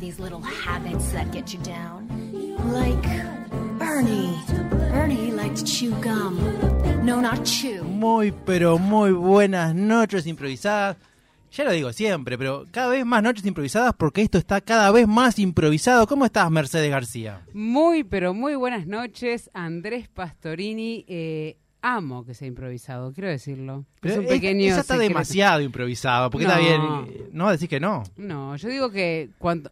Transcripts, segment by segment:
These little habits that get you down? Like Ernie. Ernie liked to chew gum. No, not chew. Muy, pero muy buenas noches improvisadas. Ya lo digo siempre, pero cada vez más noches improvisadas porque esto está cada vez más improvisado. ¿Cómo estás, Mercedes García? Muy, pero muy buenas noches, Andrés Pastorini. Eh, amo que sea improvisado, quiero decirlo. es un pequeño. eso está secreto. demasiado improvisado, porque está No. bien. No, decís que no. No, yo digo que cuando,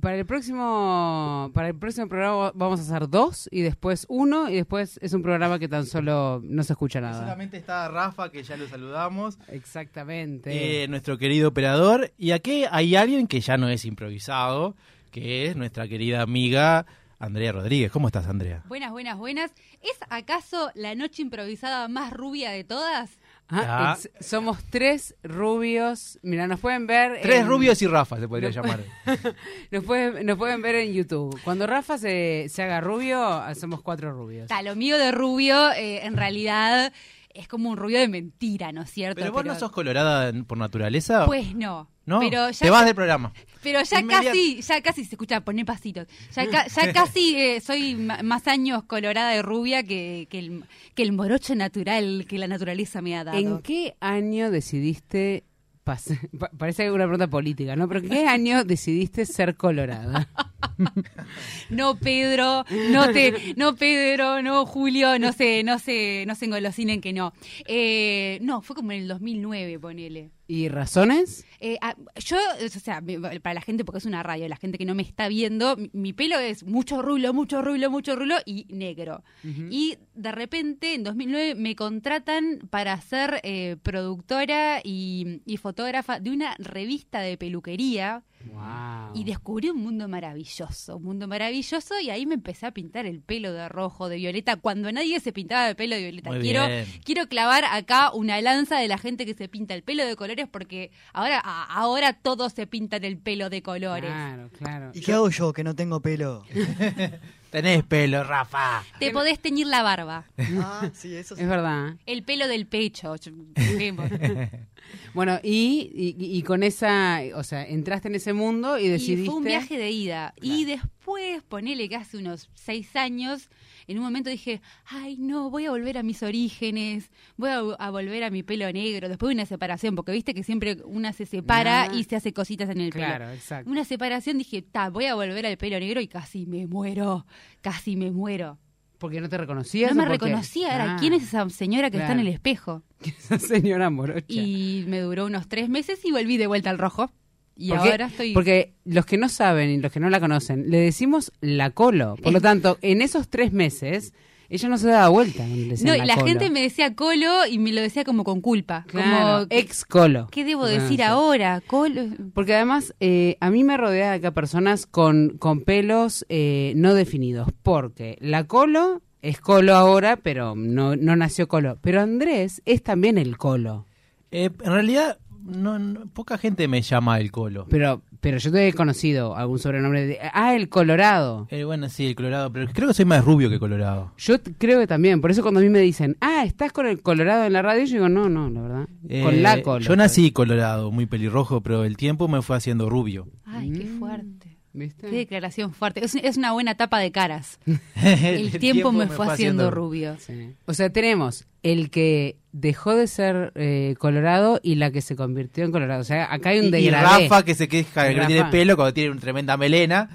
para el próximo para el próximo programa vamos a hacer dos y después uno y después es un programa que tan solo no se escucha nada. Solamente está Rafa, que ya lo saludamos, Exactamente. eh, nuestro querido operador. Y aquí hay alguien que ya no es improvisado, que es nuestra querida amiga Andrea Rodríguez. ¿Cómo estás, Andrea? Buenas, buenas, buenas. ¿Es acaso la noche improvisada más rubia de todas? Ah, Ah. somos tres rubios. Mira, nos pueden ver. Tres en- rubios y Rafa se podría No llamar. Nos pueden, nos pueden ver en YouTube. Cuando Rafa se, se haga rubio, hacemos cuatro rubios. Ta, lo mío de rubio, eh, en realidad, es como un rubio de mentira, ¿no es cierto? ¿Pero vos no sos colorada por naturaleza? Pues no. ¿No? Pero ya, Te vas del programa. pero ya casi, ya casi se escucha, poné pasitos. Ya, ca- ya casi eh, soy más años colorada de rubia que, que, el, que el morocho natural que la naturaleza me ha dado. ¿En qué año decidiste... pas- pa- Parece una pregunta política, ¿no? Pero ¿en qué año decidiste ser colorada? No, Pedro, no te, no Pedro, no Julio, no sé, no sé, no se engolosinen que no. Eh, no, fue como en el 2009, ponele. ¿Y razones? Eh, ah, yo, o sea, para la gente, porque es una radio, la gente que no me está viendo, mi, mi pelo es mucho rulo, mucho rulo, mucho rulo y negro. Y de repente, en 2009, me contratan para ser eh, productora y, y fotógrafa de una revista de peluquería. Wow. Y descubrí un mundo maravilloso, un mundo maravilloso, y ahí me empecé a pintar el pelo de rojo, de violeta, cuando nadie se pintaba el pelo de violeta. Muy quiero, bien. quiero clavar acá una lanza de la gente que se pinta el pelo de colores, porque ahora, a- ahora todos se pintan el pelo de colores. Claro, claro. ¿Y qué hago yo que no tengo pelo? Tenés pelo, Rafa. Te podés teñir la barba, Ah, sí, eso sí. Es verdad. el pelo del pecho. Bueno, y, y, y con esa, o sea, entraste en ese mundo y Y decidiste... fue un viaje de ida. Y después, ponele que hace unos seis años, en un momento dije, ay no, voy a volver a mis orígenes, voy a, a volver a mi pelo negro, después de una separación, porque viste que siempre una se separa y se hace cositas en el Claro, pelo. exacto. Una separación dije, ta, voy a volver al pelo negro y casi me muero, casi me muero. Porque no te reconocías. No me reconocía, era, Ah, ¿quién es esa señora que está en el espejo? Esa señora morocha. Y me duró unos tres meses y volví de vuelta al rojo. Y Porque- ahora estoy... Porque los que no saben y los que no la conocen, le decimos la colo. Por lo tanto, en esos tres meses, ella no se daba vuelta. No, y la colo. gente me decía colo y me lo decía como con culpa. Claro, como, ex colo. ¿qué debo Ah, decir sí. ahora? Colo. Porque además, eh, a mí me rodea acá personas con, con pelos eh, no definidos. Porque la colo es colo ahora, pero no, no nació colo. Pero Andrés es también el colo. Eh, en realidad, no, no- poca gente me llama el colo. Pero, pero yo te he conocido algún sobrenombre de... Ah, el colorado. Eh, bueno, sí, el colorado, pero creo que soy más rubio que colorado. Yo creo que también, por eso cuando a mí me dicen, ah, ¿estás con el colorado en la radio? Yo digo, no, no, la verdad. con Eh, la colo. Yo nací colorado, muy pelirrojo, pero el tiempo me fue haciendo rubio. Ay, qué fuerte. ¿Viste? Qué declaración fuerte. Es, es una buena tapa de caras. El, tiempo, me fue haciendo rubio. Sí. O sea, tenemos el que dejó de ser eh, colorado y la que se convirtió en colorado. O sea, acá hay un Y, y degradé. Rafa que se queja de que no Rafa. tiene pelo cuando tiene una tremenda melena.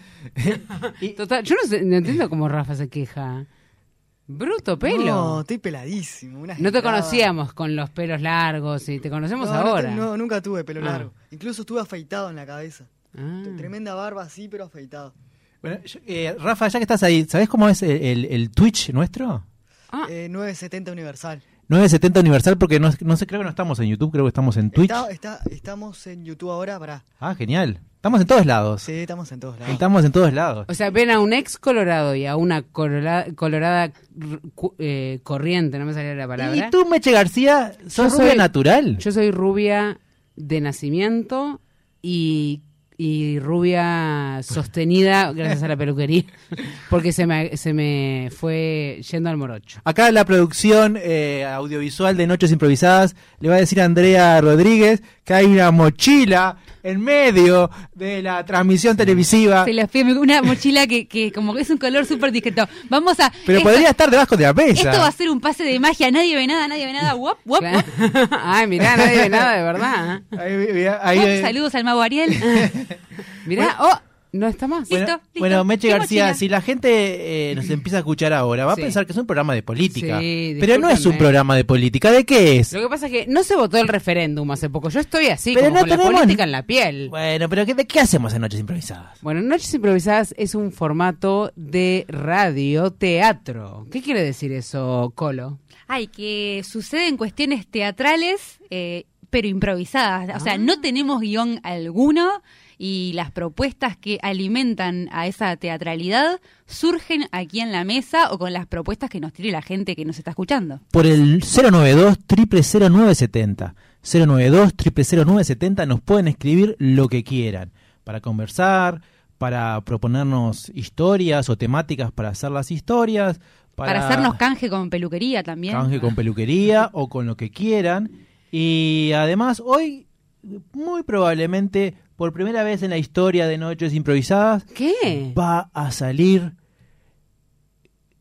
Y- Total, yo no, sé- no entiendo cómo Rafa se queja. Bruto pelo. No, No, estoy peladísimo. una te conocíamos con los pelos largos y te conocemos No, no ahora. te- no, nunca tuve pelo Ah. largo. Incluso estuve afeitado en la cabeza. Ah. Tremenda barba así, pero afeitado. Bueno, yo- eh, Rafa, ya que estás ahí, ¿sabés cómo es el, el- el Twitch nuestro? Ah. Eh, 970 Universal. 970 Universal, porque no, no sé, creo que no estamos en YouTube, creo que estamos en Twitch. Está- está- estamos en YouTube ahora, para. Ah, genial. Estamos en todos lados. Sí, estamos en todos lados. Estamos en todos lados. O sea, ven a un ex colorado y a una colorada, eh, corriente, no me salía la palabra. ¿Y tú, Meche García, sos Yo rubia soy- natural? Yo soy rubia de nacimiento y, y rubia sostenida gracias a la peluquería, porque se me, se me fue yendo al morocho. Acá en la producción eh, audiovisual de Noches Improvisadas le va a decir a Andrea Rodríguez que hay una mochila en medio de la transmisión televisiva. Se la fui, una mochila que, que como que es un color súper discreto. Vamos a... Pero esto, podría estar debajo de la mesa. esto va a ser un pase de magia, nadie ve nada, nadie ve nada. Wop, wop, Ay, mirá, nadie ve nada de verdad. ¿eh? Ahí, ahí, wop. eh, Saludos al mago Ariel. Mirá, oh, no está más. Bueno, listo. bueno, Meche ¿Qué García, mochila? si la gente eh, nos empieza a escuchar ahora, va Sí. a pensar que es un programa de política. Sí, pero no es un programa de política. ¿De qué es? Lo que pasa es que no se votó el referéndum hace poco. Yo estoy así, Pero como no con la tenemos- política en la piel. Bueno, pero ¿qué, ¿de qué hacemos en Noches Improvisadas? Bueno, Noches Improvisadas es un formato de radio teatro. ¿Qué quiere decir eso, Colo? Ay, que suceden cuestiones teatrales, eh, pero improvisadas. O sea, no tenemos guion alguno y las propuestas que alimentan a esa teatralidad surgen aquí en la mesa o con las propuestas que nos tire la gente que nos está escuchando. Por el 092 0970 092 0970 nos pueden escribir lo que quieran para conversar, para proponernos historias o temáticas para hacer las historias, para, Para, hacernos canje con peluquería también. canje con peluquería o con lo que quieran. Y además, hoy, muy probablemente, por primera vez en la historia de Noches Improvisadas, ¿Qué? va a salir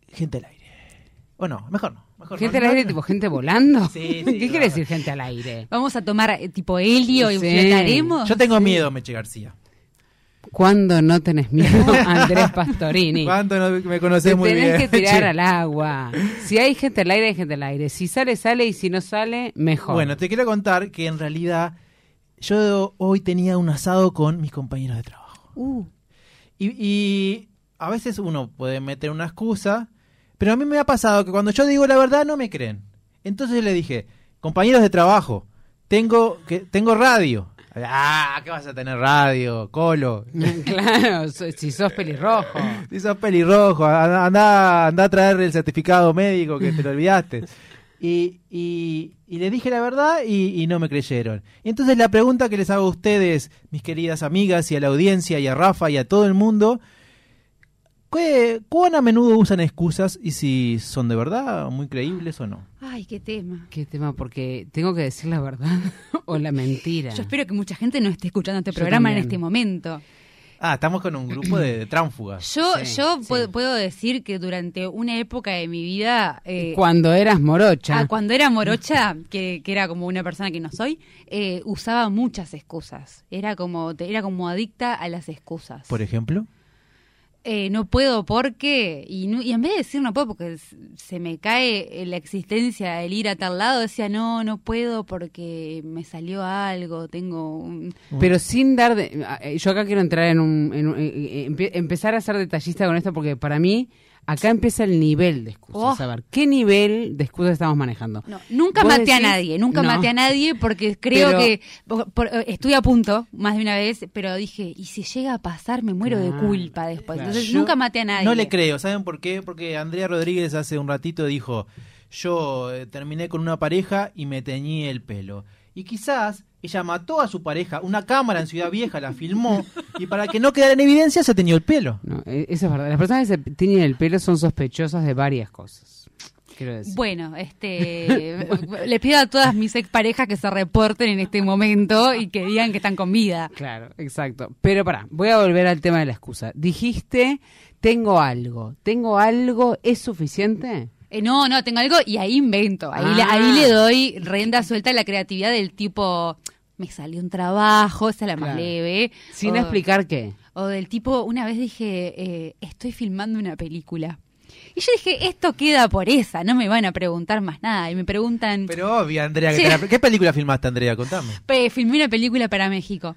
gente al aire. O no, mejor no. Mejor ¿Gente no, al aire, no, tipo gente volando? Sí, sí, ¿Qué claro. quiere decir gente al aire? Vamos a tomar eh, tipo helio y Sí. flotaremos. Yo tengo miedo, Meche García. ¿Cuándo no tenés miedo, Andrés Pastorini? ¿Cuánto no me Te conoces muy tenés bien? que tirar Che. al agua. Si hay gente al aire, hay gente al aire. Si sale, sale y si no sale, mejor. Bueno, te quiero contar que en realidad yo hoy tenía un asado con mis compañeros de trabajo. Uh, Y, y a veces uno puede meter una excusa, pero a mí me ha pasado que cuando yo digo la verdad no me creen. Entonces le dije, compañeros de trabajo, tengo, que, tengo radio. Ah, ¿qué vas a tener radio, Colo? claro, si sos pelirrojo. Si sos pelirrojo, anda, anda, anda a traer el certificado médico que te lo olvidaste. Y, y, y le dije la verdad y, y no me creyeron. Y entonces la pregunta que les hago a ustedes, mis queridas amigas, y a la audiencia, y a Rafa, y a todo el mundo, ¿qué- ¿cuán a menudo usan excusas y si son de verdad muy creíbles o no? ay, qué tema. ¿Qué tema? Porque tengo que decir la verdad o la mentira. Yo espero que mucha gente no esté escuchando este Yo programa en este momento. Ah, estamos con un grupo de, de tránsfugas. Yo, Sí, yo sí. Puedo, puedo decir que durante una época de mi vida, eh, Cuando eras morocha. ah, cuando era morocha, que, que era como una persona que no soy, eh, usaba muchas excusas. Era como, era como adicta a las excusas. Por ejemplo. Eh, no puedo porque, y, no- y en vez de decir no puedo porque se me cae la existencia el ir a tal lado, decía no, no puedo porque me salió algo, tengo un... Pero sin dar... de- eh, yo acá quiero entrar en un... en un- eh, eh, empe- empezar a ser detallista con esto porque para mí acá empieza el nivel de excusas. Oh. A ver, ¿qué nivel de excusas estamos manejando? No, nunca ¿Vos maté a nadie, nunca No. maté a nadie porque creo Pero- que por- por- estuve a punto más de una vez, pero dije, y si llega a pasar me muero de culpa después. claro. Entonces Yo nunca maté a nadie. No le creo, ¿saben por qué? Porque Andrea Rodríguez hace un ratito dijo, yo eh, terminé con una pareja y me teñí el pelo. Y quizás ella mató a su pareja, una cámara en Ciudad Vieja la filmó y para que no quedara en evidencia se teñió el pelo. No, eh, eso es verdad. Las personas que se tiñen el pelo son sospechosas de varias cosas. Quiero decir. Bueno, este, le pido a todas mis exparejas que se reporten en este momento y que digan que están con vida. Claro, exacto. Pero pará, voy a volver al tema de la excusa. Dijiste, tengo algo. ¿Tengo algo? ¿Es suficiente? Eh, no, no, tengo algo y ahí invento. Ahí, le, Ah. ahí le doy rienda suelta a la creatividad del tipo, me salió un trabajo, esa es la más Claro. leve. Sin o, explicar qué. O del tipo, una vez dije, eh, estoy filmando una película. Y yo dije, esto queda por esa, no me van a preguntar más nada. Y me preguntan, Pero obvio, Andrea, que Sí. te la- ¿qué película filmaste, Andrea? Contame. "Pe, filmé una película para México.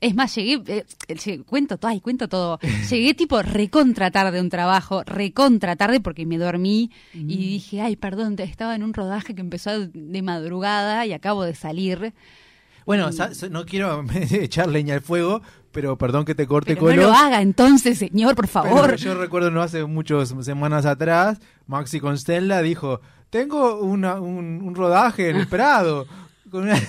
Es más, llegué, eh, llegué- cuento todo, ay, cuento todo. Llegué tipo recontra tarde un trabajo, recontra tarde porque me dormí Mm. y dije, ay, perdón, estaba en un rodaje que empezó de madrugada y acabo de salir. Bueno, no quiero echar leña al fuego, pero perdón que te corte Pero no Colo. lo haga entonces, señor, por pero favor. yo recuerdo no hace muchas semanas atrás, Maxi Constella dijo, tengo una- un, un rodaje en el Prado. Con una-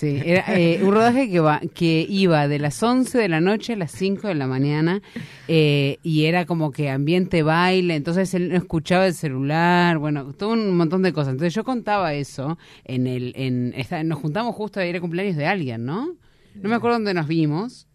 Sí, era eh, un rodaje que, va, que iba de las 11 de la noche a las 5 de la mañana eh, y era como que ambiente baile, entonces él no escuchaba el celular, bueno, todo un montón de cosas. Entonces yo contaba eso en el... En, esta- nos juntamos justo a ir a cumpleaños de alguien, ¿no? No me acuerdo dónde nos vimos.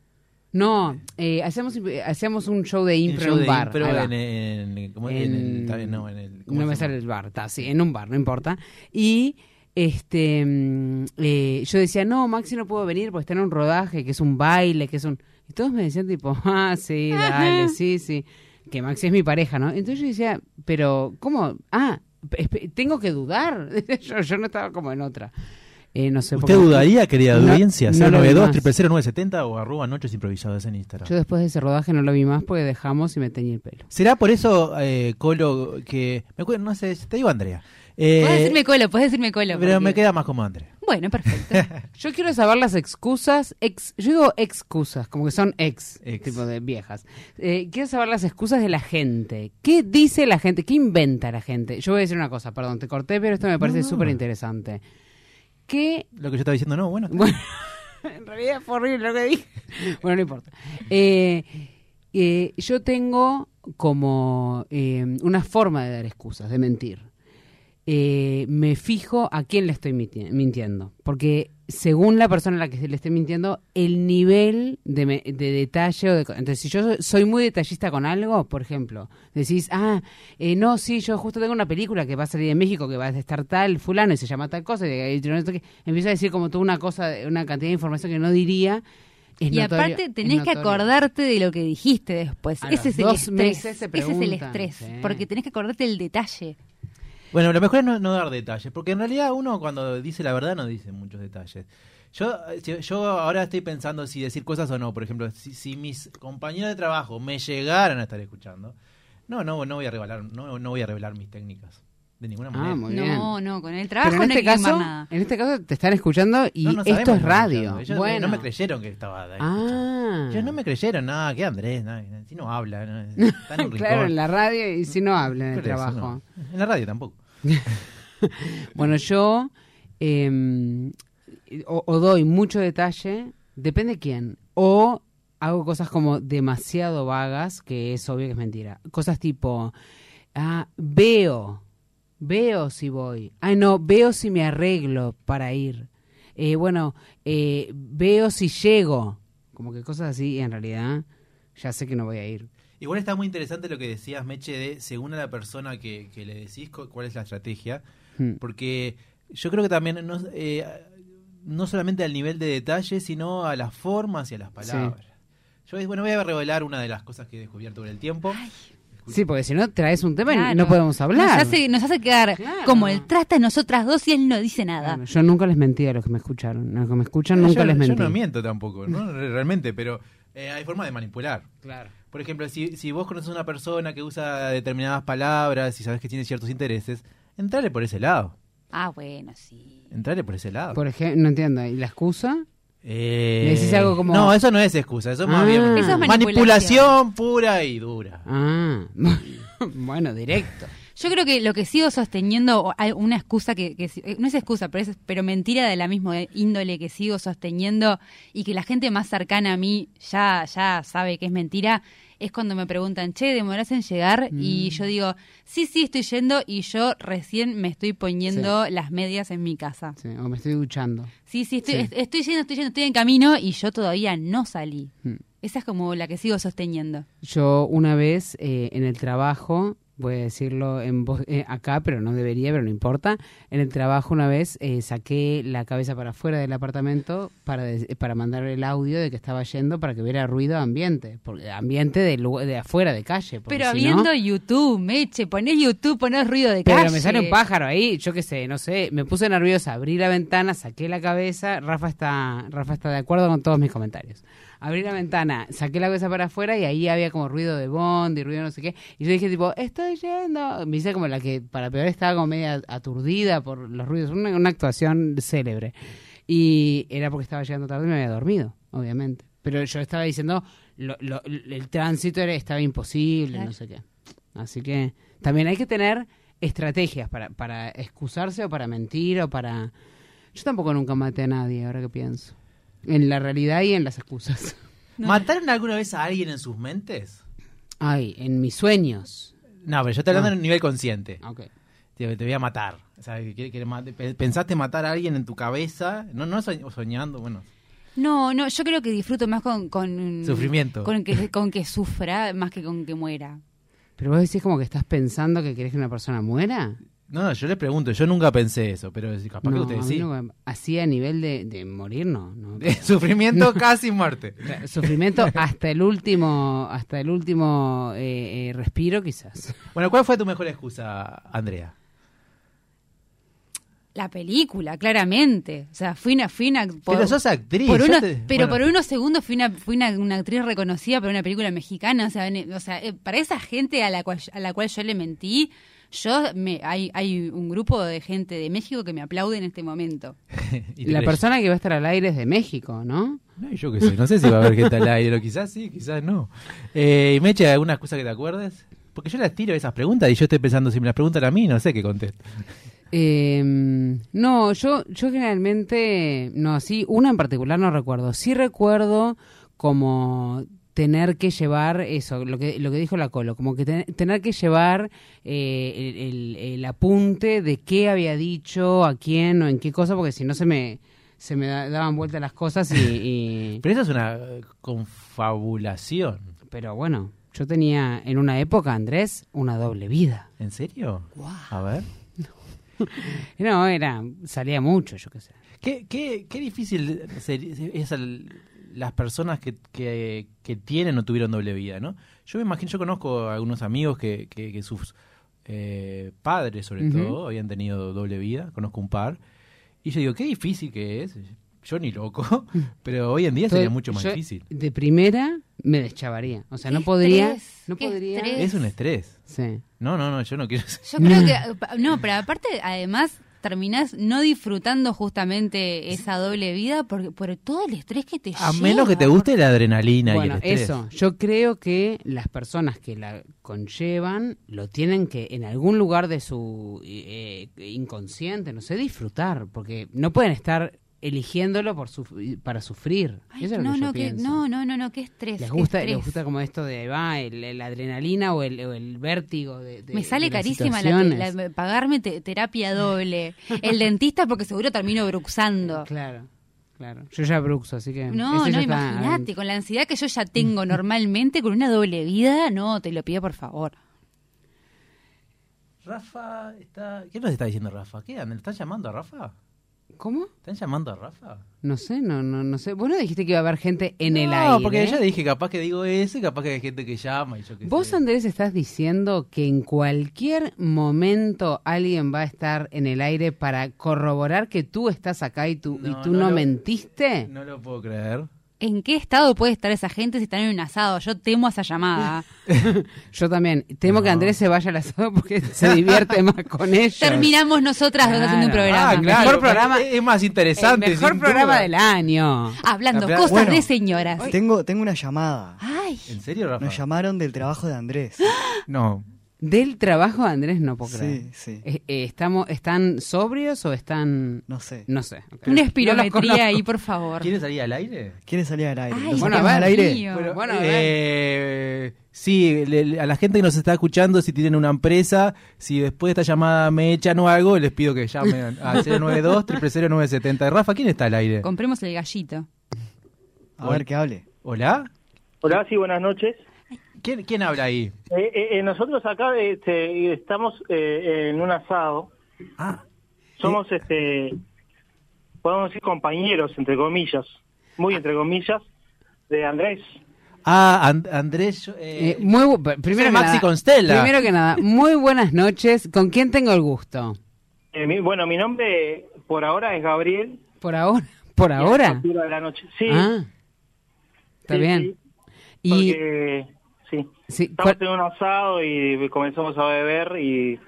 No, eh, hacíamos, hacíamos un show de impro en un bar. impro en, en-. En no, en el- ¿cómo No me sale el bar, está, sí, en un bar, no importa. Y este mm, eh, yo decía, no, Maxi no puedo venir porque está en un rodaje, que es un baile, que es un... Y todos me decían tipo, ah, sí, dale, sí, sí. Que Maxi es mi pareja, ¿no? Entonces yo decía, pero, ¿cómo? Ah, tengo que dudar. yo, yo no estaba como en otra. Eh, no sé. ¿Usted dudaría, querida No, audiencia? no lo vi 092 más. 0970 o arroba noches improvisadas en Instagram. Yo después de ese rodaje no lo vi más porque dejamos y me teñí el pelo. ¿Será por eso, eh, Colo, que... Me acuerdo, no sé, te digo Andrea. Eh, Puedes decirme colo, puedes decirme colo. pero me porque- queda más como Andrea. Bueno, perfecto. Yo quiero saber las excusas, ex, yo digo excusas, como que son ex, Ex. tipo de viejas. Eh, quiero saber las excusas de la gente. ¿Qué dice la gente? ¿Qué inventa la gente? Yo voy a decir una cosa, perdón, te corté, pero esto me parece No, no. súper interesante. ¿Qué Lo que yo estaba diciendo, no, bueno. bueno, en realidad fue horrible lo que dije. Bueno, no importa. Eh, eh, yo tengo como eh, una forma de dar excusas, de mentir. Eh, me fijo a quién le estoy mintiendo. Porque según la persona a la que se le esté mintiendo, el nivel de, me- de detalle. O de, entonces, si yo soy- muy detallista con algo, por ejemplo, decís, ah, eh, no, sí, yo justo tengo una película que va a salir en México, que va a estar tal, fulano, y se llama tal cosa, y, empiezo a decir como toda una cosa, una cantidad de información que no diría. Es y notorio- aparte es tenés que acordarte de lo que dijiste después. Ese es el estrés. meses se Ese es el estrés. Porque tenés que acordarte del detalle. Bueno, lo mejor es no, dar detalles, porque en realidad uno cuando dice la verdad no dice muchos detalles. Yo, eh, yo ahora estoy pensando si decir cosas o no. Por ejemplo, si, si mis compañeros de trabajo me llegaran a estar escuchando, no, no, no voy a revelar, no, no voy a revelar mis técnicas de ninguna manera. Ah, muy bien. No, no, con el trabajo Pero en no este hay que quemar caso, nada. en este caso te están escuchando y No, no esto sabemos es que radio. escuchando. Ellos bueno, no me creyeron que estaba ahí Ah. Ellos no me creyeron nada, que Andrés, no, si no habla, no, está en un claro, en la radio y si no habla en el Por eso, trabajo. no. En la radio tampoco. Bueno, yo eh, o, o doy mucho detalle, depende quién, o hago cosas como demasiado vagas, que es obvio que es mentira. Cosas tipo, ah, veo, veo si voy. Ay, no, veo si me arreglo para ir. Eh, bueno, eh, veo si llego. Como que cosas así, y en realidad ya sé que no voy a ir. Igual está muy interesante lo que decías, Meche, de según a la persona que, que le decís cu- cuál es la estrategia. Hmm. Porque yo creo que también no, eh, no solamente al nivel de detalle, sino a las formas y a las palabras. Yo bueno, voy a revelar una de las cosas que he descubierto con el tiempo. Sí, porque si no traes un tema y no podemos hablar. Nos hace, nos hace quedar Claro. como el trata de nosotras dos y él no dice nada. Yo nunca les mentí a los que me escucharon. A los que me escuchan nunca yo, les yo mentí. no miento tampoco, ¿no? Re- realmente, pero eh, hay formas de manipular. Claro. Por ejemplo, si, si vos conoces a una persona que usa determinadas palabras y sabes que tiene ciertos intereses, entrale por ese lado. Ah, bueno, sí. Entrale por ese lado. Por ejemplo, no entiendo. ¿Y la excusa? Eh, decís algo como- No, eso no es excusa, eso es más Ah. bien Eso es manipulación. manipulación. pura y dura. Ah, bueno, directo. Yo creo que lo que sigo sosteniendo, o hay una excusa que, que eh, no es excusa, pero es pero mentira de la misma índole que sigo sosteniendo y que la gente más cercana a mí ya, ya sabe que es mentira, es cuando me preguntan, che, ¿demorás en llegar? Mm. Y yo digo, sí, sí, estoy yendo y yo recién me estoy poniendo las medias en mi casa. Sí, o me estoy duchando. Sí, sí, estoy, Sí. est- estoy yendo, estoy yendo, estoy en camino y yo todavía no salí. Mm. Esa es como la que sigo sosteniendo. Yo una vez eh, en el trabajo voy a decirlo en voz, eh, acá, pero no debería, pero no importa. En el trabajo una vez eh, saqué la cabeza para afuera del apartamento para, de- para mandar el audio de que estaba yendo para que hubiera ruido ambiente, porque ambiente de, de afuera, de calle. Pero si viendo no- YouTube, Meche, ponés YouTube, ponés ruido de pero calle. me sale un pájaro ahí, yo qué sé, no sé, me puse nerviosa, abrí la ventana, saqué la cabeza, Rafa está, Rafa está de acuerdo con todos mis comentarios. Abrí la ventana, saqué la cabeza para afuera y ahí había como ruido de bond y ruido no sé qué. Y yo dije tipo, estoy yendo. Me hice como la que para peor estaba como media aturdida por los ruidos, una, una actuación célebre. Y era porque estaba llegando tarde y me había dormido, obviamente. Pero yo estaba diciendo, lo- lo- el tránsito era, estaba imposible, Claro. no sé qué. Así que también hay que tener estrategias para, para excusarse o para mentir o para... Yo tampoco nunca maté a nadie, ahora que pienso. En la realidad y en las excusas. ¿Mataron alguna vez a alguien en sus mentes? Ay, en mis sueños. No, pero yo estoy hablando Ah. en un nivel consciente. Ok. Te, te voy a matar. O sea, que pe- ¿Pensaste matar a alguien en tu cabeza? No, no soñ- soñando, bueno. No, no, yo creo que disfruto más con... con Sufrimiento. Con que, con que sufra más que con que muera. Pero vos decís como que estás pensando que querés que una persona muera. No, no, yo les pregunto, yo nunca pensé eso, pero si capaz que No, ustedes a mí sí. no- así a nivel de, de morir, no. no. Sufrimiento casi muerte. Sufrimiento hasta el último, hasta el último eh, eh, respiro, quizás. Bueno, ¿cuál fue tu mejor excusa, Andrea? La película, claramente. O sea, fui una... Fui una por- pero sos actriz. por yo uno- te- pero bueno. por unos segundos fui una, fui una, una actriz reconocida por una película mexicana. O sea, en- o sea, eh, para esa gente a la cual, a la cual yo le mentí, yo me, hay, hay un grupo de gente de México que me aplaude en este momento. Y La crees- persona que va a estar al aire es de México, ¿no? No, yo qué sé, no sé si va a haber gente al aire, o quizás sí, quizás no. Eh, y Meche, ¿alguna excusa que te acuerdes? Porque yo las tiro esas preguntas y yo estoy pensando, si me las preguntan a mí, no sé qué contesto. Eh, no, yo, yo generalmente, no, sí, una en particular no recuerdo. Sí recuerdo como tener que llevar eso, lo que, lo que dijo la Colo, como que ten- tener que llevar eh, el, el- el apunte de qué había dicho, a quién o en qué cosa, porque si no se me, se me da- daban vueltas las cosas y... y- Pero eso es una eh, confabulación. pero bueno, yo tenía en una época, Andrés, una doble vida. ¿En serio? A ver. No, era, salía mucho, yo qué sé. ¿Qué, qué, qué difícil es al- las personas que, que, que tienen o tuvieron doble vida, ¿no? Yo me imagino, yo conozco a algunos amigos que, que, que sus eh, padres, sobre todo, habían tenido doble vida, conozco un par, y yo digo, qué difícil que es, yo ni loco, pero hoy en día sería mucho más yo, difícil. De primera me deschavaría. O sea, no podría. estrés, No podría. estrés. Es un estrés. Sí. No, no, no, yo no quiero... Yo creo que, no, pero aparte, además, terminás no disfrutando justamente esa doble vida por, por todo el estrés que te A lleva. menos que te guste la adrenalina y el estrés. eso. Yo creo que las personas que la conllevan lo tienen que en algún lugar de su eh, inconsciente, no sé, disfrutar, porque no pueden estar eligiéndolo por suf- para sufrir. Ay, Eso es lo no, yo no, que, no, no, no, no, qué estrés. Les gusta, estrés. les gusta como esto de va el, el adrenalina o el, o el vértigo de, de- Me sale de carísima la, la- pagarme te- terapia doble. El dentista porque seguro termino bruxando. Claro, claro. Yo ya bruxo, así que. No, no, imagínate, con la ansiedad que yo ya tengo normalmente, con una doble vida, no, te lo pido por favor. Rafa está... ¿Qué nos está diciendo Rafa? ¿Qué? ¿Le están llamando a Rafa? ¿Cómo? ¿Están llamando a Rafa? No sé, no, no, no sé. Vos no dijiste que iba a haber gente en el no, aire. porque ya dije, capaz que digo eso y capaz que hay gente que llama y yo qué Vos, sé. Andrés, estás diciendo que en cualquier momento alguien va a estar en el aire para corroborar que tú estás acá y tú, y No, tú no no, lo- mentiste. No lo puedo creer. ¿En qué estado puede estar esa gente si están en un asado? Yo temo esa llamada. Yo también. Temo que. Andrés se vaya al asado porque se divierte más con ellos. Terminamos nosotras dos haciendo un Claro. programa. Ah, claro. Mejor programa- Es, más El interesante. mejor programa duda. del año. Hablando La- cosas bueno. de señoras. Tengo, tengo una llamada. Ay, ¿En serio, Rafa? Nos llamaron del trabajo de Andrés. No. Del trabajo de Andrés no puedo creer. Sí, sí. Eh, eh, estamos, ¿Están sobrios o están...? No sé. No sé. una espirometría ahí, por favor. ¿Quieres salir al aire? ¿Quiere salir al aire? Ay, ¿Lo bueno, sacamos a ver, al aire? Bueno, Bueno, a ver. eh, sí, le- le- a la gente que nos está escuchando, si tienen una empresa, si después de esta llamada me echan o algo, les pido que llamen al 092 970 Rafa, ¿quién está al aire? Compremos el gallito. A ver que hable. ¿Hola? Hola, sí, buenas noches. ¿Quién, quién habla ahí? Eh, eh, eh, nosotros acá este, estamos eh, en un asado. Ah, Somos, este, podemos decir compañeros, entre comillas, muy entre comillas, de Andrés. ah And- Andrés. eh, Eh, muy primero, Maxi nada, Constella. primero que nada, muy buenas noches. ¿Con quién tengo el gusto? Eh, mi- bueno, mi nombre por ahora es Gabriel. ¿Por ahora? ¿Por ahora? esta altura de la noche. Sí, Ah, está sí, bien. sí, Y porque, sí. sí, Estamos ¿cuál- en un asado y comenzamos a beber y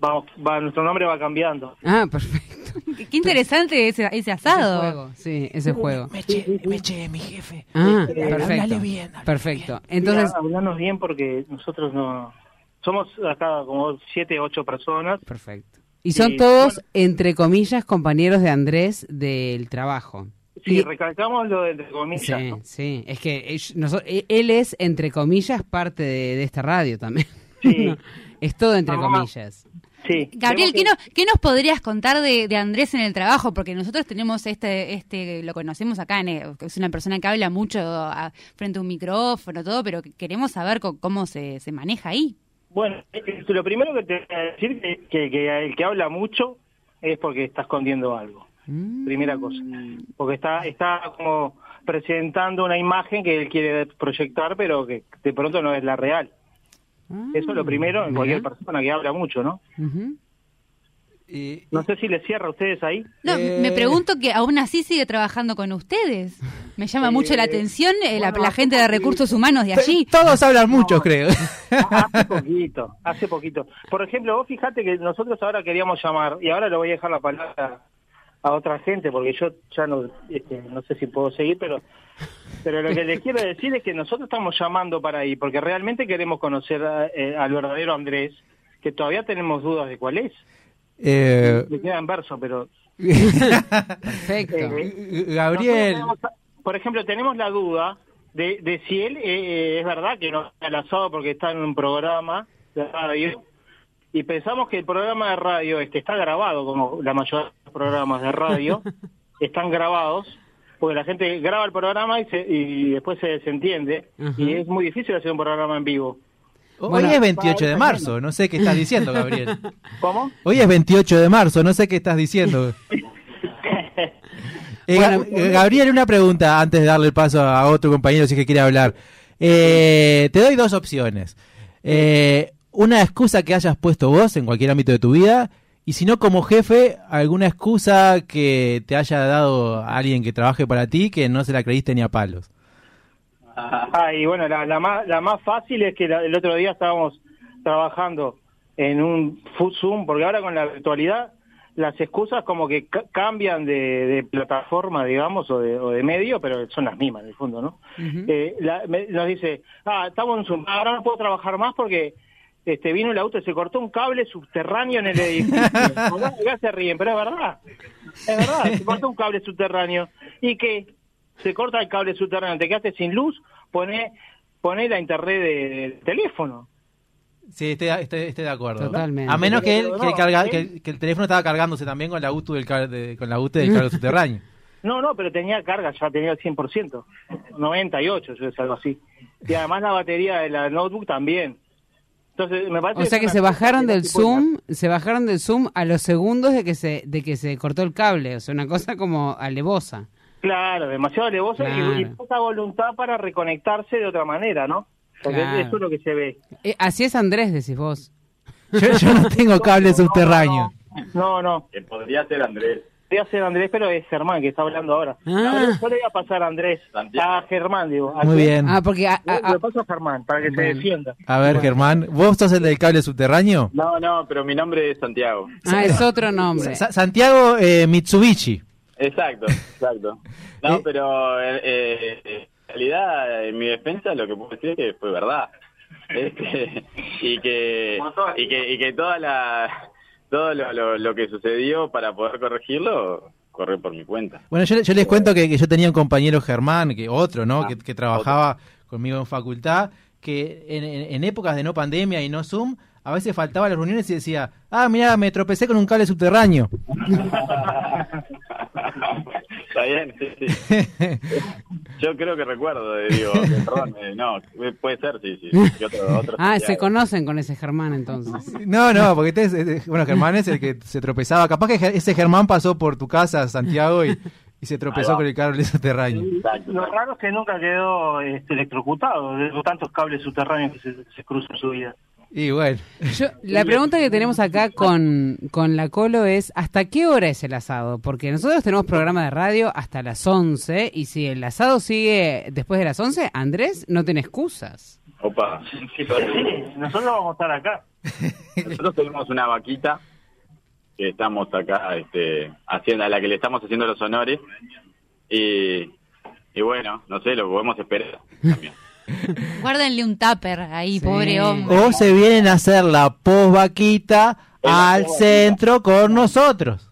vamos, va, nuestro nombre va cambiando. Ah, perfecto. Qué, qué interesante ese, ese Ese asado. juego, sí, ese juego. Meche, Meche, mi jefe. Ah, Eh, perfecto. háblale bien, háblale Perfecto. Entonces, Entonces, hablarnos bien porque nosotros no somos acá como siete, ocho personas. perfecto. Y son Sí, todos, bueno. entre comillas, compañeros de Andrés del trabajo. Sí, Y- recalcamos lo de entre comillas. Sí, ¿no? sí. Es que ell- noso- e- él es, entre comillas, parte de, de esta radio también. Sí. No, es todo entre Vamos comillas. Sí. Gabriel, ¿qué, Tenemos no- qué nos podrías contar de, de Andrés en el trabajo? Porque nosotros tenemos este, este lo conocemos acá, en, eh, que es una persona que habla mucho a- frente a un micrófono, todo, pero que- queremos saber co- cómo se, se maneja ahí. Bueno, lo primero que te voy a decir es que, que el que habla mucho es porque está escondiendo algo. Mm. Primera cosa. Porque está, está como presentando una imagen que él quiere proyectar, pero que de pronto no es la real. Eso es lo primero en cualquier persona que habla mucho, ¿no? Ujú. Y- No sé si le cierra a ustedes ahí. No, Eh. me pregunto que aún así sigue trabajando con ustedes. Me llama mucho la Eh, atención eh, la, bueno, la gente de recursos humanos de allí. Todos hablan mucho, creo. Hace poquito, hace poquito. Por ejemplo, vos fijate que nosotros ahora queríamos llamar, y ahora le voy a dejar la palabra a otra gente, porque yo ya no, este, no sé si puedo seguir, pero, pero lo que les quiero decir es que nosotros estamos llamando para ahí, porque realmente queremos conocer a- eh, al verdadero Andrés, que todavía tenemos dudas de cuál es. Eh, Le queda en verso, pero... Perfecto. eh, Gabriel. tenemos- por ejemplo, tenemos la duda de, de si él eh, es verdad que no está al asado porque está en un programa de radio y pensamos que el programa de radio este está grabado como la mayoría de los programas de radio están grabados porque la gente graba el programa y, se, y después se desentiende y es muy difícil hacer un programa en vivo. Hoy Bueno, es 28 de marzo, no sé qué estás diciendo, Gabriel. ¿Cómo? Hoy es 28 de marzo, no sé qué estás diciendo. Eh, Bueno, eh, Gabriel, una pregunta antes de darle el paso a otro compañero si es que quiere hablar. Eh, te doy dos opciones. Eh, una excusa que hayas puesto vos en cualquier ámbito de tu vida y si no como jefe, alguna excusa que te haya dado alguien que trabaje para ti que no se la creíste ni a palos. Ah, y bueno, la, la más, la más fácil es que la- el otro día estábamos trabajando en un fu- Zoom, porque ahora con la virtualidad las excusas como que ca- cambian de, de plataforma, digamos, o de, o de medio, pero son las mismas en el fondo, ¿no? Eh, la- me- nos dice, ah, estamos en Zoom, ahora no puedo trabajar más porque este vino el auto y se cortó un cable subterráneo en el edificio. Acá- se ríen, pero es verdad. Es verdad, se cortó un cable subterráneo. ¿Y que Se corta el cable subterráneo, te quedaste sin luz, poné, poné la internet de- del teléfono. Sí, estoy, estoy- estoy de acuerdo. Totalmente. A menos que, él- Pero que, no, carga- que- que el teléfono estaba cargándose también con la UTU del, de- con la UTE del cable subterráneo. No, no, pero tenía carga, ya tenía el 100%, 98, yo es algo así. Y además la batería de la notebook también. Entonces, me parece O sea que se bajaron del Zoom, se bajaron del Zoom a los segundos de que se de que se cortó el cable, o sea, una cosa como alevosa. Claro, demasiado alevoso y- Claro. y, poca voluntad para reconectarse de otra manera, ¿no? Porque Claro. eso es lo que se ve. Eh, así es Andrés, decís vos. Yo, yo no tengo cable subterráneo. No, no. Que podría ser Andrés. Voy a ser Andrés, pero es Germán que está hablando ahora. Ah. Yo le voy a pasar a Andrés, a Germán, digo. a- Muy bien. Ah, porque a- Le- a- Le paso a Germán para que se defienda. A ver, Germán, ¿vos sos el del cable subterráneo? No, no, pero mi nombre es Santiago. ah, es otro nombre. Sa- Santiago eh, Mitsubishi. Exacto, exacto. No, Eh. pero eh, eh, en realidad, en mi defensa, lo que puedo decir es que fue verdad. Este, y que y que y que toda la todo lo, lo, lo que sucedió para poder corregirlo corre por mi cuenta. Bueno, yo, yo les cuento que, que yo tenía un compañero Germán, que otro, ¿no? que, que trabajaba conmigo en facultad, que en, en- en épocas de no pandemia y no Zoom, a veces faltaba a las reuniones y decía, ah, mira, me tropecé con un cable subterráneo. Está bien, sí, sí. Yo creo que recuerdo, eh, digo, que, perdón, eh, no, eh, puede ser, sí, sí. otro- otro Ah, se conocen con ese Germán entonces. No, no, porque este es- es- bueno, Germán es el que se tropezaba. Capaz que ese Germán pasó por tu casa, Santiago, y, y se tropezó con el cable subterráneo. Lo raro es que nunca quedó este, electrocutado de los tantos cables subterráneos que se, se cruzan en su vida. Y bueno, Yo, la pregunta que tenemos acá con, con la Colo es, ¿hasta qué hora es el asado? Porque nosotros tenemos programa de radio hasta las 11 y si el asado sigue después de las 11, Andrés no tiene excusas. Opa. Sí, nosotros vamos a estar acá. Nosotros tenemos una vaquita que estamos acá este, haciendo, a la que le estamos haciendo los honores. Y, y bueno, no sé, lo podemos esperar también. Guárdenle un tupper ahí, Sí. pobre hombre. o se vienen a hacer la posvaquita al centro con nosotros.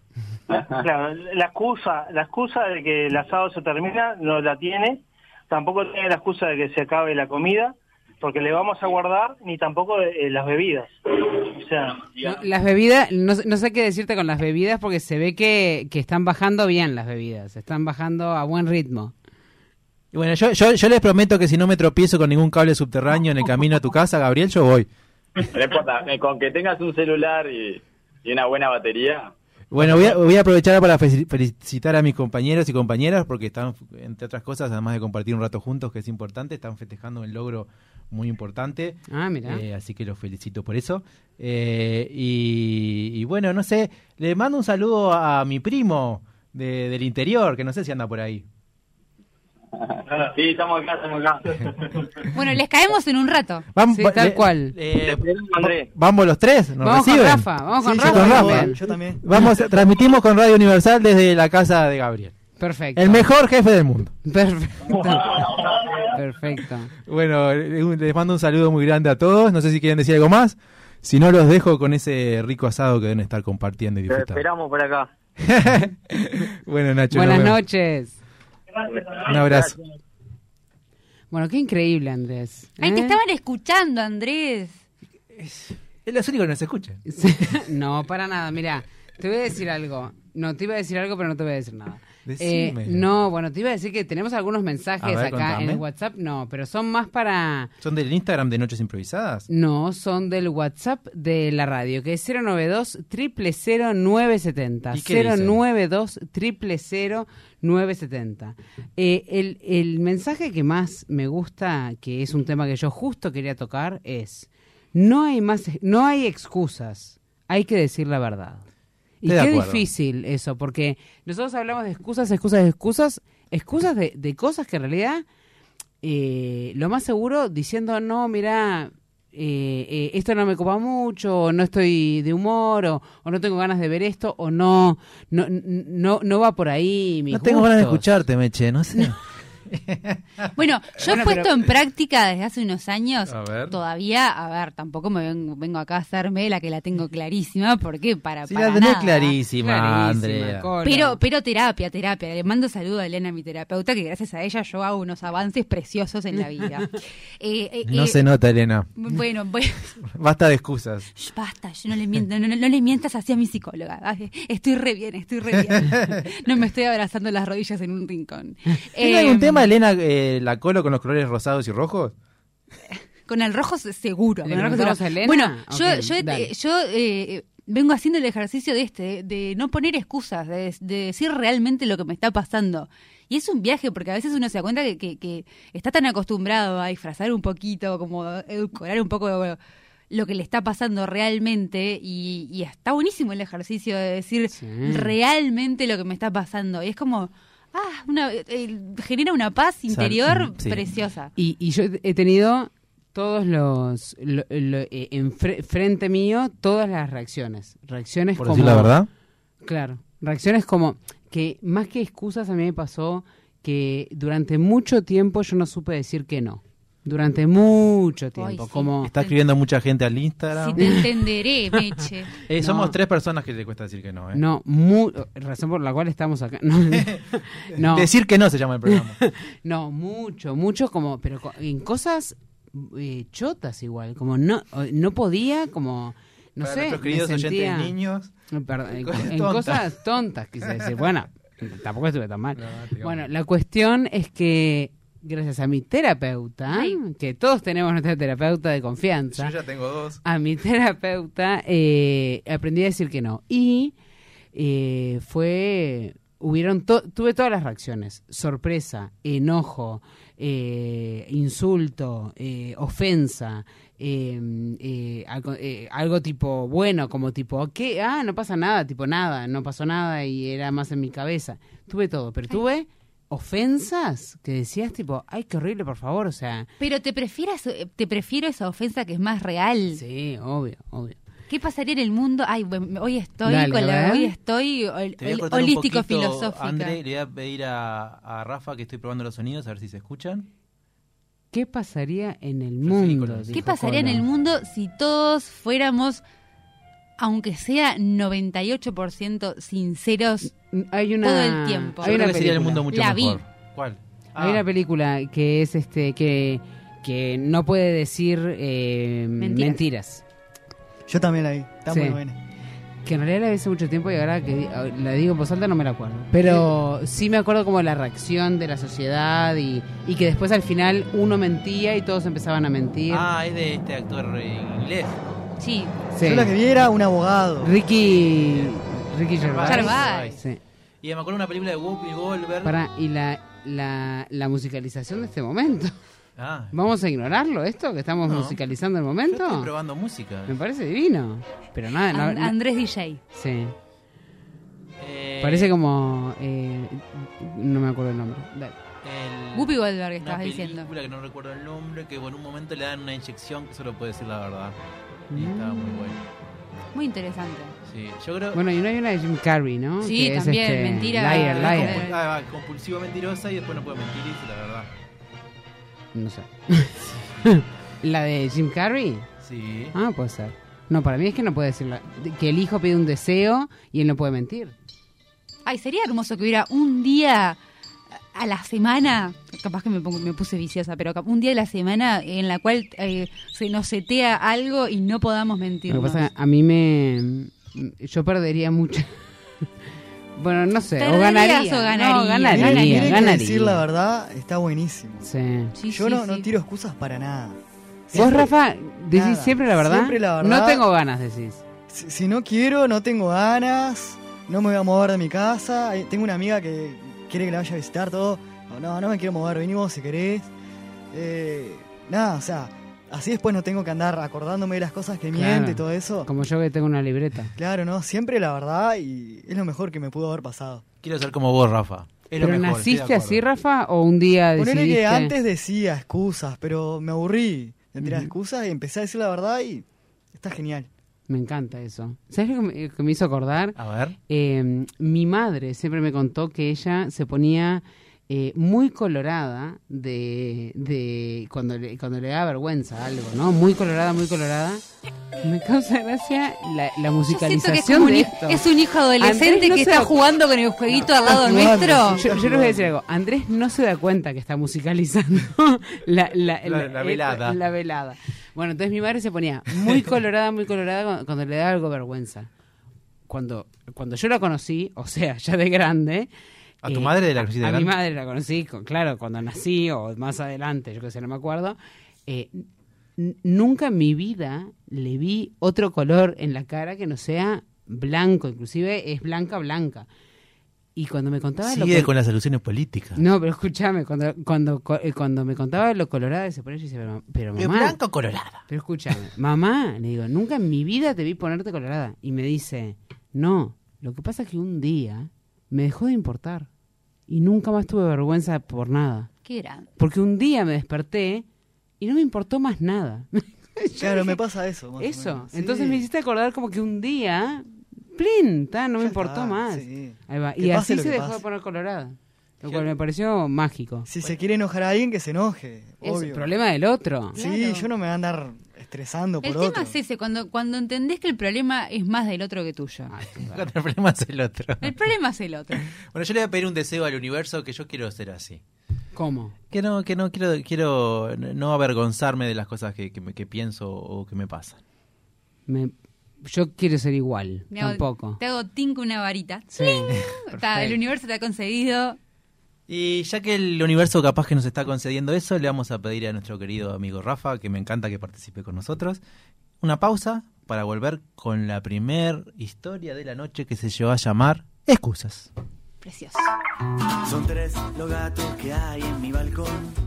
Claro, la excusa, la excusa de que el asado se termina no la tiene, tampoco tiene la excusa de que se acabe la comida, porque le vamos a guardar, ni tampoco eh, las bebidas. O sea, No, Las bebidas, no, sé- no sé qué decirte con las bebidas porque se ve que, que están bajando bien las bebidas, están bajando a buen ritmo. Y bueno, yo, yo, yo les prometo que si no me tropiezo con ningún cable subterráneo en el camino a tu casa, Gabriel, yo voy. No importa, eh, con que tengas un celular y, y una buena batería. Bueno, voy a, voy a aprovechar para fe- felicitar a mis compañeros y compañeras porque están, entre otras cosas, además de compartir un rato juntos, que es importante, están festejando un logro muy importante. Ah, mira. Eh, así que los felicito por eso. Eh, y, y bueno, no sé, le mando un saludo a mi primo de- del interior, que no sé si anda por ahí. Sí, estamos acá, estamos acá. Bueno, les caemos en un rato. Vamos, Sí, tal cual. eh, esperamos, Andrés. vamos los tres, nos Vamos con reciben. Rafa, vamos con Sí, Rafa. yo con también. Rafa. Yo también. Vamos, transmitimos con Radio Universal desde la casa de Gabriel. Perfecto. El mejor jefe del mundo. Perfecto. Perfecto. Bueno, le- les mando un saludo muy grande a todos. No sé si quieren decir algo más. Si no, los dejo con ese rico asado que deben estar compartiendo y te disfrutando. esperamos por acá. bueno, Nacho. Buenas noches. Un abrazo. Bueno, qué increíble, Andrés. Ay, te ¿eh? estaban escuchando, Andrés. Es los únicos que nos escuchan. No, para nada. Mira, te voy a decir algo. No, te iba a decir algo, pero no te voy a decir nada. Eh, no, bueno, te iba a decir que tenemos algunos mensajes ver, acá contame. en el WhatsApp. No, pero son más para... ¿Son del Instagram de Noches Improvisadas? No, son del WhatsApp de la radio, que es 092 970 ¿Y qué dicen? 092 970 eh, el, el mensaje que más me gusta, que es un tema que yo justo quería tocar, es no hay más, no hay excusas, hay que decir la verdad. Y Estoy qué difícil eso, porque nosotros hablamos de excusas, excusas, excusas, excusas de, de cosas que en realidad eh, lo más seguro diciendo, no, mira, eh, eh, esto no me copa mucho, o no estoy de humor, o, o no tengo ganas de ver esto, o no, no, no, no va por ahí. mis No tengo ganas de gustos". escucharte, Meche, no sé. Bueno, yo Bueno, he puesto pero- en práctica desde hace unos años, A ver. todavía, a ver, tampoco me vengo, vengo acá a hacerme la que la tengo clarísima, porque para, Si para la tenés nada. clarísima, Clarísima, Andrea. Pero, pero terapia, terapia. Le mando saludo a Elena, mi terapeuta, que gracias a ella yo hago unos avances preciosos en la vida. Eh, eh, No eh, se nota, Elena. Bueno, bueno, Basta de excusas. Shh, basta, yo no le miento, no, no- no le mientas así a mi psicóloga. Estoy re bien, estoy re bien. No me estoy abrazando las rodillas en un rincón. ¿Tiene Eh, algún tema, Elena, eh, la colo con los colores rosados y rojos? Con el rojo se- seguro. ¿Le con el rojo seguro. a Elena? Bueno, yo, yo, eh, yo eh, vengo haciendo el ejercicio de este, de, de no poner excusas, de, de decir realmente lo que me está pasando. Y es un viaje, porque a veces uno se da cuenta que, que- que está tan acostumbrado a disfrazar un poquito, como edulcorar un poco lo que le está pasando realmente. Y, y está buenísimo el ejercicio de decir Sí. realmente lo que me está pasando. Y es como, ah, una, eh, genera una paz interior sí. preciosa. Y, y yo he tenido todos los, lo- lo- eh, en fre- frente mío, todas las reacciones. Reacciones Por como... decir la verdad. Claro, reacciones como que más que excusas a mí me pasó que durante mucho tiempo yo no supe decir que no. Durante mucho tiempo, sí. como Está escribiendo mucha gente al Si Instagram. te entenderé, Meche. Eh, somos tres personas que le cuesta decir que no. ¿eh? no, mu- razón por la cual estamos acá. No, no, Decir que no se llama el programa. no, mucho, mucho como, pero en cosas eh, chotas igual, como no, no podía, como no Para sé, nuestros queridos sentía- oyentes niños. Perdón, en, Cosas en tontas. cosas tontas quise decir. Bueno, Tampoco estuve tan mal. No. Bueno, la cuestión es que gracias a mi terapeuta, Ay. que todos tenemos nuestra terapeuta de confianza, Yo ya tengo dos. a mi terapeuta eh, aprendí a decir que no. Y eh, fue, hubieron, to- tuve todas las reacciones, sorpresa, enojo, eh, insulto, eh, ofensa, eh, eh, algo, eh, algo tipo bueno, como tipo, ¿qué? Ah, no pasa nada, tipo nada, no pasó nada y era más en mi cabeza. Tuve todo, pero tuve ofensas que decías tipo, ay, qué horrible, por favor, o sea, Pero te prefieras, eh, te prefiero esa ofensa que es más real. sí, obvio, obvio. ¿Qué pasaría en el mundo? Ay, hoy estoy Dale, con la, hoy estoy holístico poquito, filosófica. André, le voy a pedir a, a Rafa que estoy probando los sonidos, a ver si se escuchan. ¿Qué pasaría en el mundo? ¿Qué pasaría en el mundo si todos fuéramos, aunque sea 98% sinceros? Hay una, todo el tiempo. Hay Yo una creo que sería el película. mundo mucho La vi. mejor. ¿Cuál? Hay Ah, una película que es este que que no puede decir eh, Mentiras. mentiras. Yo también la vi. Está Sí. muy buena. Que en realidad la vi hace mucho tiempo y ahora que di- la digo en voz alta no me la acuerdo. Pero sí me acuerdo como la reacción de la sociedad y, y que después al final uno mentía y todos empezaban a mentir. Ah, es de este actor eh, inglés. Sí, Sí. Yo la que vi era un abogado. Ricky Ricky Gervais. Gervais. Sí. Y me acuerdo de una película de Whoopi Goldberg. Pará, y la, la, la musicalización de este momento. Ah, ¿Vamos a ignorarlo esto que estamos No. musicalizando el yo momento? estoy probando música. Me parece divino. Pero nada, no, An- no- Andrés DJ. sí. Eh, Parece como eh, no me acuerdo el nombre. Dale. Whoopi Goldberg una estabas diciendo. película que no recuerdo el nombre, que en un momento le dan una inyección que solo puede decir la verdad. Y estaba muy Mm. bueno. Muy interesante. Sí, yo creo... Bueno, y no hay una de Jim Carrey, ¿no? Sí, Que es, también, este, mentira. Liar, liar. Compul- ah, va, compulsiva mentirosa y después no puede mentir dice la verdad. No sé. ¿La de Jim Carrey? Sí. Ah, puede ser. No, para mí es que no puede decir la- que el hijo pide un deseo y él no puede mentir. Ay, sería hermoso que hubiera un día a la semana, capaz que me, pongo- me puse viciosa, pero un día de la semana en la cual eh, se nos setea algo y no podamos mentir. Lo que pasa es que a mí me... Yo perdería mucho. bueno, no sé. O ¿Perderías ganaría. o ganarías? No, ganaría, miren que ganaría. decir la verdad está buenísimo. Sí. Yo no, no tiro excusas para nada. ¿Vos, Rafa, decís Nada. siempre la verdad? Siempre la verdad. No tengo ganas, decís. Si, si no quiero, no tengo ganas, no me voy a mover de mi casa. Tengo una amiga que quiere que la vaya a visitar todo. No, no, no me quiero mover, venimos si querés. Eh, nada, o sea, así después no tengo que andar acordándome de las cosas que Claro. miente y todo eso. Como yo que tengo una libreta. Claro, no, siempre la verdad y es lo mejor que me pudo haber pasado. Quiero ser como vos, Rafa. Es lo ¿Pero mejor, naciste así. Rafa? ¿O un día decidiste...? Ponele que antes decía excusas, pero me aburrí de tirar excusas y empecé a decir la verdad y está genial. Me encanta eso. ¿Sabes lo que me, que me hizo acordar? A ver. Eh, mi madre siempre me contó que ella se ponía eh, muy colorada de, de cuando, le, cuando le da vergüenza algo, ¿no? Muy colorada, muy colorada. Me causa gracia la, la Yo siento que es, musicalización como un, de hij- esto. es un hijo adolescente Andrés no que está da- jugando con el jueguito al lado nuestro. Yo, yo les voy a decir algo. Andrés no se da cuenta que está musicalizando la, la, La- la velada. la velada. Bueno, entonces mi madre se ponía muy colorada, muy colorada cuando, le daba algo vergüenza. Cuando, cuando yo la conocí, o sea, ya de grande. ¿A tu madre la a- conociste de A, mi grande? madre la conocí, con- claro, cuando nací o más adelante, yo que sé, no me acuerdo. Eh, nunca en mi vida le vi otro color en la cara que no sea blanco, inclusive es blanca, blanca. Y cuando me contaba lo Sigue col- con las soluciones políticas. No, pero escúchame, cuando, cuando, eh, cuando me contaba lo colorada se ponía, yo decía, pero, pero ¿Es mamá, blanca o colorada? pero escúchame, mamá, le digo, nunca en mi vida te vi ponerte colorada. Y me dice, no, lo que pasa es que un día me dejó de importar. Y nunca más tuve vergüenza por nada. ¿Qué era? Porque un día me desperté y no me importó más nada. Claro, me pasa eso. más o Eso. menos. Sí. Entonces me hiciste acordar como que un día, plin, ta, no me Ya importó está, más. sí. Ahí va. Que Y así se dejó de poner colorada. Lo cual me pareció mágico. Si se quiere enojar a alguien, que se enoje. Es obvio. el problema del otro. Sí, Claro. yo no me voy a andar estresando por El otro. tema es ese, cuando, cuando entendés que el problema es más del otro que tuyo. Ay. Cuando el problema es el otro. El problema es el otro. Bueno, yo le voy a pedir un deseo al universo que yo quiero ser así. ¿Cómo? Que no, que no quiero, quiero no avergonzarme de las cosas que, que, me- que pienso o que me pasan. Me, yo quiero ser igual, Me hago- tampoco. Te hago tinco una varita. Sí. Está, el universo te ha concedido. Y ya que el universo capaz que nos está concediendo eso, le vamos a pedir a nuestro querido amigo Rafa, que me encanta que participe con nosotros, una pausa para volver con la primer historia de la noche que se llevó a llamar Excusas. Precioso. Son tres los gatos que hay en mi balcón.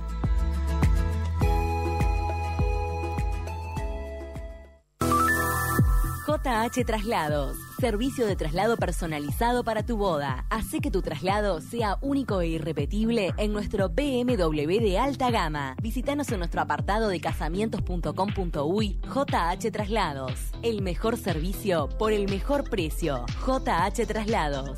JH Traslados, servicio de traslado personalizado para tu boda. Hace que tu traslado sea único e irrepetible en nuestro BMW de alta gama. Visítanos en nuestro apartado de casamientos.com.uy JH Traslados. El mejor servicio por el mejor precio. JH Traslados.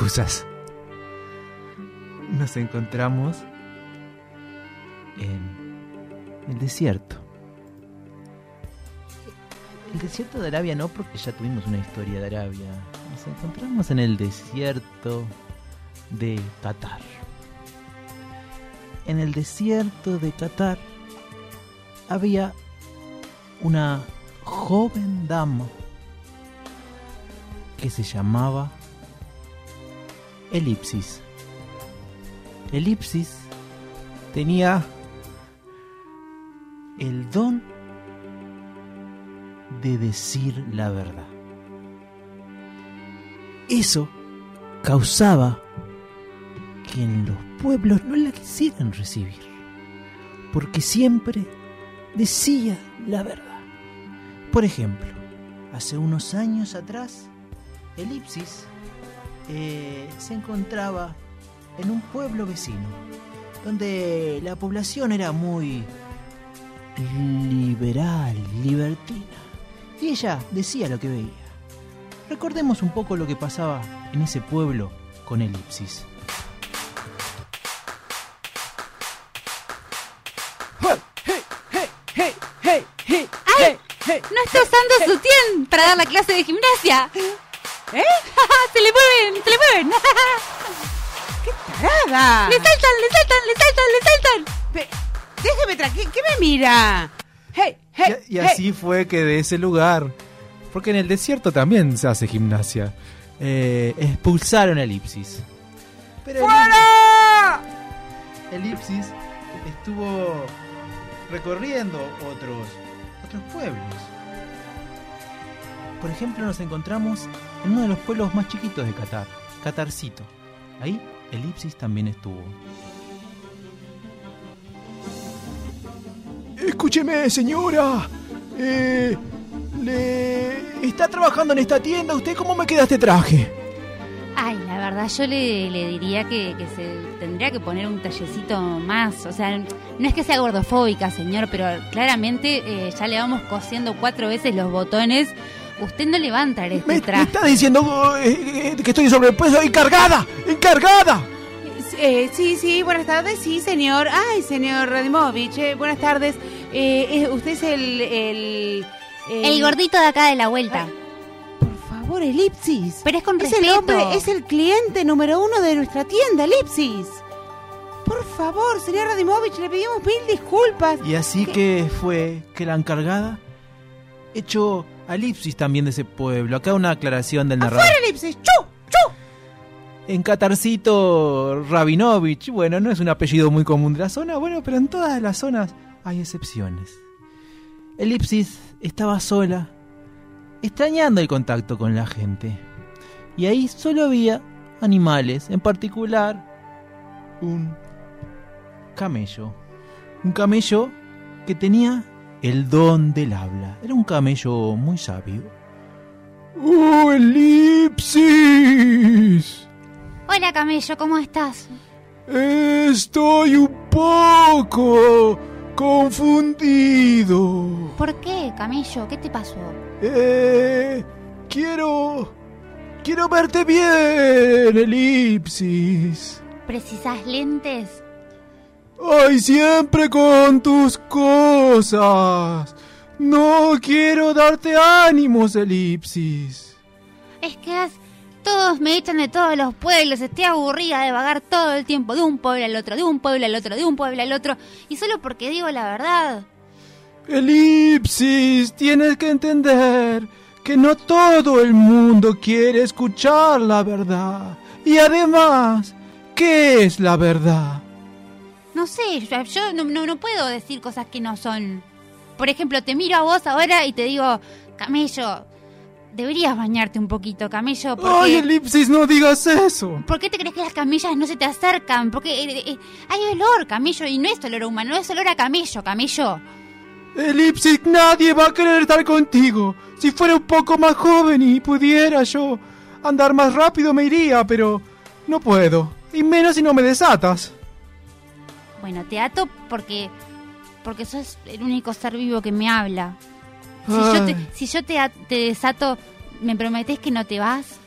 Excusas. Nos encontramos en el desierto. El desierto de Arabia no, porque ya tuvimos una historia de Arabia. Nos encontramos en el desierto de Qatar. En el desierto de Qatar había una joven dama que se llamaba Elipsis. Elipsis tenía el don de decir la verdad. Eso causaba que en los pueblos no la quisieran recibir, porque siempre decía la verdad. Por ejemplo, hace unos años atrás, Elipsis eh, se encontraba en un pueblo vecino, donde la población era muy liberal, libertina, y ella decía lo que veía. Recordemos un poco lo que pasaba en ese pueblo con Elipsis. ¡Ay! No está usando su tien para dar la clase de gimnasia. ¿Eh? se le mueven, se le mueven. ¡Tarada! Le saltan, le saltan, le saltan, le saltan. Pe- Déjeme tranquilo, ¿qué me mira? ¡Hey, hey! Y, y hey. así fue que de ese lugar, porque en el desierto también se hace gimnasia, eh, expulsaron a Elipsis. Pero ¡Fuera! Elipsis estuvo recorriendo otros, otros pueblos. Por ejemplo, nos encontramos en uno de los pueblos más chiquitos de Qatar, Qatarcito. Ahí Elipsis también estuvo. Escúcheme, señora. Eh, le... ¿Está trabajando en esta tienda? ¿Usted cómo me queda este traje? Ay, la verdad yo le, le diría que, que se tendría que poner un tallecito más. O sea, no es que sea gordofóbica, señor, pero claramente eh, ya le vamos cosiendo cuatro veces los botones. Usted no le va a entrar este Me, me traje. está diciendo eh, eh, que estoy sobrepeso. ¡Encargada! ¡Encargada! Eh, sí, sí, buenas tardes, sí, señor. Ay, señor Radimovich, eh, buenas tardes. Eh, eh, usted es el, el, El gordito de acá de la vuelta. Por favor. Elipsis. Pero es con Es respeto. el hombre, es el cliente número uno de nuestra tienda, Elipsis. Por favor, señor Radimovich, le pedimos mil disculpas. Y así que fue que la encargada echó a Lipsis también de ese pueblo. Acá una aclaración del narrador. ¡Fuera, Elipsis! ¡Chu! ¡Chu! En Catarcito Rabinovich, bueno, no es un apellido muy común de la zona, bueno, pero en todas las zonas hay excepciones. Elipsis estaba sola, extrañando el contacto con la gente. Y ahí solo había animales, en particular un camello. Un camello que tenía el don del habla. Era un camello muy sabio. ¡Oh, Elipsis! Hola, Camello, ¿cómo estás? Estoy un poco confundido. ¿Por qué, Camello? ¿Qué te pasó? Eh, quiero... Quiero verte bien, Elipsis. ¿Precisas lentes? ¡Ay, siempre con tus cosas! No quiero darte ánimos, Elipsis. Es que todos me echan de todos los pueblos. Estoy aburrida de vagar todo el tiempo de un pueblo al otro, de un pueblo al otro, de un pueblo al otro. Y solo porque digo la verdad. Elipsis, tienes que entender que no todo el mundo quiere escuchar la verdad. Y además, ¿qué es la verdad? No sé, yo, no, no, no puedo decir cosas que no son. Por ejemplo, te miro a vos ahora y te digo, Camello, deberías bañarte un poquito, Camello, porque... ¡Ay, Elipsis, no digas eso! ¿Por qué te crees que las camellas no se te acercan? Porque eh, eh, hay olor, camello, y no es olor a humano, es olor a camello, camello. Elipsis, nadie va a querer estar contigo. Si fuera un poco más joven y pudiera yo andar más rápido me iría, pero no puedo. Y menos si no me desatas. Bueno, te ato porque porque sos el único ser vivo que me habla. Si yo te, Ay. si yo te, te desato, ¿me prometés que no te vas?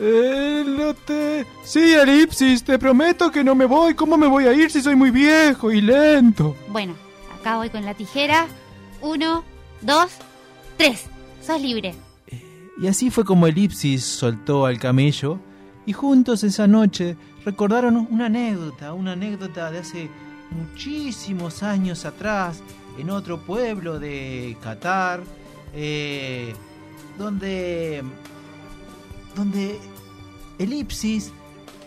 Eh, no te... Sí, Elipsis, te prometo que no me voy. ¿Cómo me voy a ir si soy muy viejo y lento? Bueno, acá voy con la tijera. Uno, dos, tres. Sos libre. Y así fue como Elipsis soltó al camello y juntos esa noche recordaron una anécdota, una anécdota de hace muchísimos años atrás en otro pueblo de Qatar, eh, donde, donde Elipsis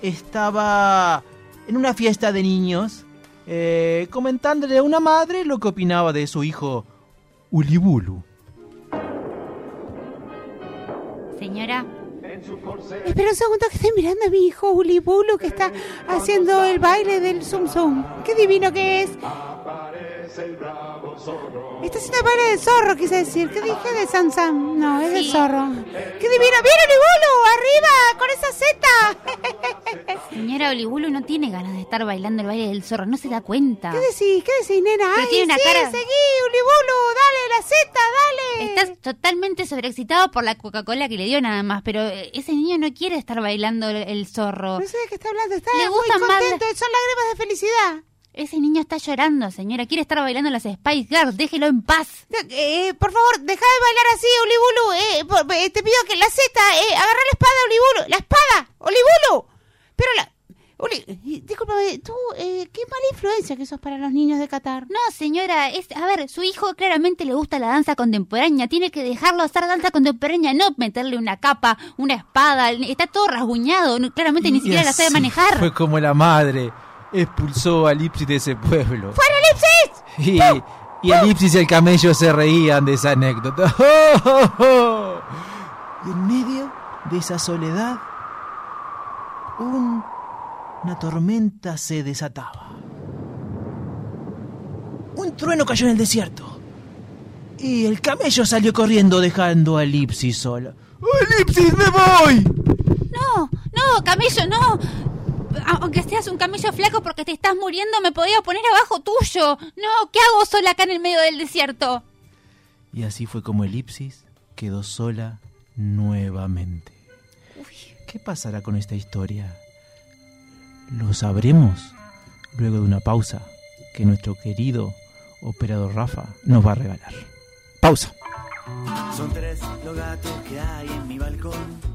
estaba en una fiesta de niños eh, comentándole a una madre lo que opinaba de su hijo Ulibulu. Señora, Espera un segundo que estoy mirando a mi hijo Ulibulu que está haciendo el baile del Zum Zum. ¡Qué divino que es! Está haciendo el baile del zorro, quise decir. ¿Qué dije de Sam Sam? No, es del Sí. zorro. ¡Qué divino! ¡Bien, Ulibulu! ¡Arriba! ¡Con esa zeta! señora Olibulu no tiene ganas de estar bailando el baile del zorro, no se da cuenta. ¿Qué decís? ¿Qué decís, nena? Pero ¡Ay, tiene una sí, cara- seguí, Ulibulu! ¡Dale, la zeta, dale! Estás totalmente sobreexcitado por la Coca-Cola que le dio nada más, pero eh, ese niño no quiere estar bailando el, el zorro. No sé de qué está hablando. Está Le muy gustan más contento. Son lágrimas de felicidad. Ese niño está llorando, señora. Quiere estar bailando las Spice Girls. Déjelo en paz. Eh, por favor, deja de bailar así, Olibulu. Eh, por- eh, te pido que la zeta, eh, agarra la espada, Olibulu. ¡La espada! ¡Olibulu! Pero la... Oli, discúlpame, tú, eh, qué mala influencia que sos para los niños de Qatar. No, señora. Es, a ver, su hijo claramente le gusta la danza contemporánea. Tiene que dejarlo hacer danza contemporánea, no meterle una capa, una espada. Está todo rasguñado. Claramente ni Y siquiera la sabe manejar. Fue como la madre expulsó a Lipsis de ese pueblo. ¡Fuera, Elipsis! Y, y Elipsis y el camello se reían de esa anécdota. Y en medio de esa soledad, un- una tormenta se desataba. Un trueno cayó en el desierto. Y el camello salió corriendo dejando a Elipsis sola. ¡Elipsis, me voy! No, no, camello, no. Aunque seas un camello flaco porque te estás muriendo, me podía poner abajo tuyo. No, ¿qué hago sola acá en el medio del desierto? Y así fue como Elipsis quedó sola nuevamente. ¿Qué pasará con esta historia? Lo sabremos luego de una pausa que nuestro querido operador Rafa nos va a regalar. Pausa. Son tres los gatos que hay en mi balcón.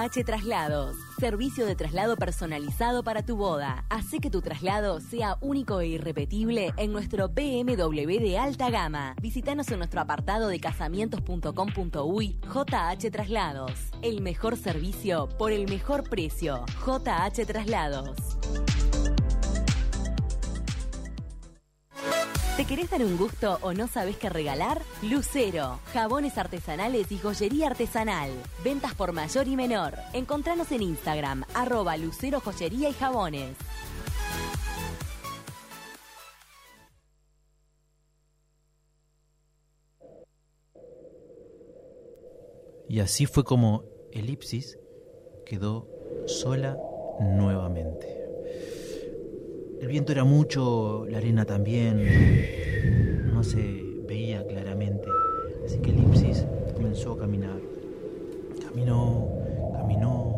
JH Traslados, servicio de traslado personalizado para tu boda. Hace que tu traslado sea único e irrepetible en nuestro BMW de alta gama. Visítanos en nuestro apartado de casamientos.com.uy JH Traslados. El mejor servicio por el mejor precio. JH Traslados. ¿Te querés dar un gusto o no sabes qué regalar? Lucero, jabones artesanales y joyería artesanal. Ventas por mayor y menor. Encontranos en Instagram, arroba Lucero Joyería y Jabones. Y así fue como Elipsis quedó sola nuevamente. El viento era mucho, la arena también, no se veía claramente, así que Elipsis comenzó a caminar. Caminó, caminó,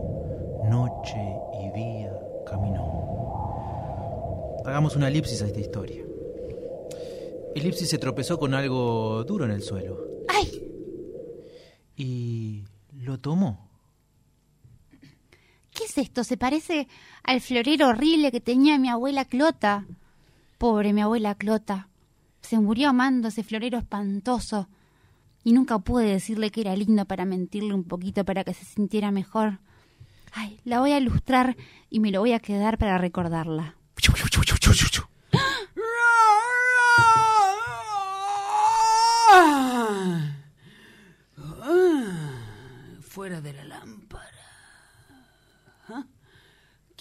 noche y día caminó. Hagamos una elipsis a esta historia. Elipsis se tropezó con algo duro en el suelo ¡Ay! y lo tomó. ¿Qué es esto? Se parece al florero horrible que tenía mi abuela Clota. Pobre mi abuela Clota. Se murió amando ese florero espantoso. Y nunca pude decirle que era lindo para mentirle un poquito para que se sintiera mejor. Ay, la voy a ilustrar y me lo voy a quedar para recordarla. Fuera de la lámpara. ¿Ah?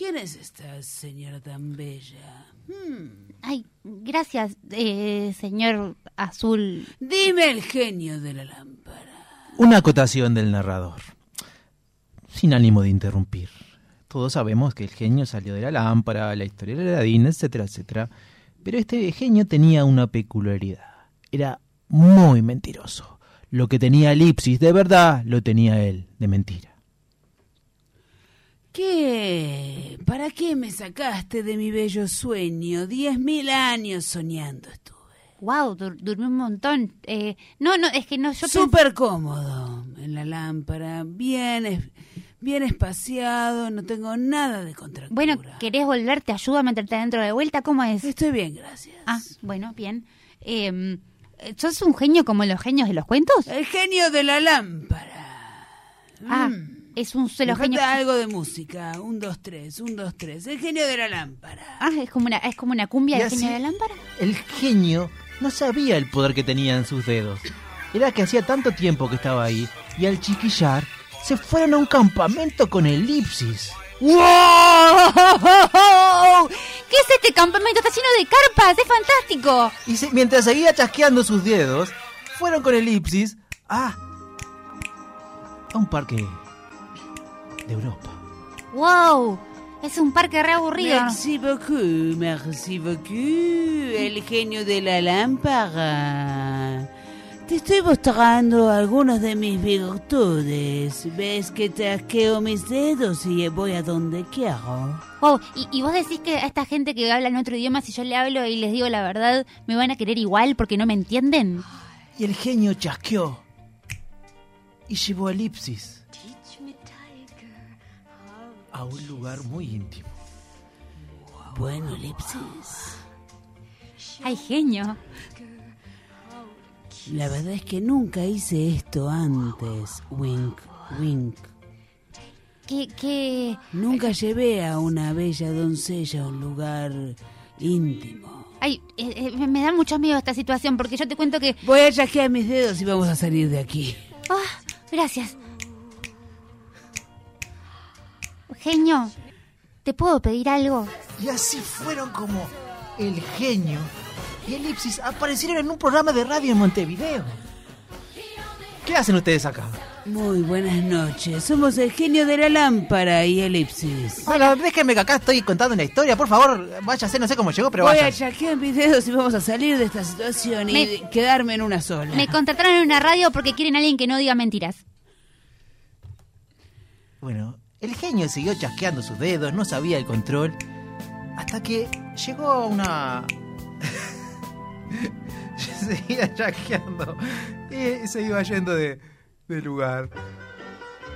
¿Quién es esta señora tan bella? Hmm. Ay, gracias, eh, señor Azul. Dime el genio de la lámpara. Una acotación del narrador, sin ánimo de interrumpir. Todos sabemos que el genio salió de la lámpara, la historia de Aladín, etcétera, etcétera. Pero este genio tenía una peculiaridad. Era muy mentiroso. Lo que tenía Elipsis de verdad lo tenía él de mentira. ¿Qué? ¿Para qué me sacaste de mi bello sueño? Diez mil años soñando estuve. Wow, durmió un montón. Eh, no, no, es que no, yo Súper cómodo en la lámpara, bien, bien espaciado, no tengo nada de contractura. Bueno, ¿querés volver? ¿Te ayudo a meterte adentro de vuelta? ¿Cómo es? Estoy bien, gracias. Ah, bueno, bien. Eh, ¿Sos un genio como los genios de los cuentos? El genio de la lámpara. Ah, Mm. Es un solo Me genio. algo de música. Un, dos, tres, un, dos, tres. El genio de la lámpara. Ah, es como una, es como una cumbia del genio de la lámpara. El genio no sabía el poder que tenía en sus dedos. Era que hacía tanto tiempo que estaba ahí y al chiquillar se fueron a un campamento con elipsis. ¡Wow! ¿Qué es este campamento? Está lleno de carpas, es fantástico. Y se- mientras seguía chasqueando sus dedos, fueron con elipsis a, a un parque de Europa. ¡Wow! Es un parque re aburrido. Merci beaucoup, merci beaucoup. El genio de la lámpara. Te estoy mostrando algunas de mis virtudes. Ves que tasqueo mis dedos y voy a donde quiero. Wow, y, y vos decís que a esta gente que habla en otro idioma, si yo le hablo y les digo la verdad, ¿me van a querer igual porque no me entienden? Y el genio chasqueó y llevó a elipsis a un lugar muy íntimo. Bueno, Elipsis. ¡Ay, genio! La verdad es que nunca hice esto antes, Wink. Wink. ¿Qué, qué? Nunca llevé a una bella doncella a un lugar íntimo. Ay, eh, eh, me- da mucho miedo esta situación porque yo te cuento que... Voy a chasquear mis dedos y vamos a salir de aquí. Ah, gracias. Genio, ¿te puedo pedir algo? Y así fueron como el genio y Elipsis aparecieron en un programa de radio en Montevideo. ¿Qué hacen ustedes acá? Muy buenas noches. Somos el genio de la lámpara y elipsis. Bueno, déjenme que acá estoy contando una historia, por favor, váyase, no sé cómo llegó, pero Voy vaya. a chasquear mis dedos y vamos a salir de esta situación y Me- quedarme en una sola. Me contrataron en una radio porque quieren a alguien que no diga mentiras. Bueno, el genio siguió chasqueando sus dedos, no sabía el control, hasta que llegó a una... Seguía chasqueando y se iba yendo de, de lugar.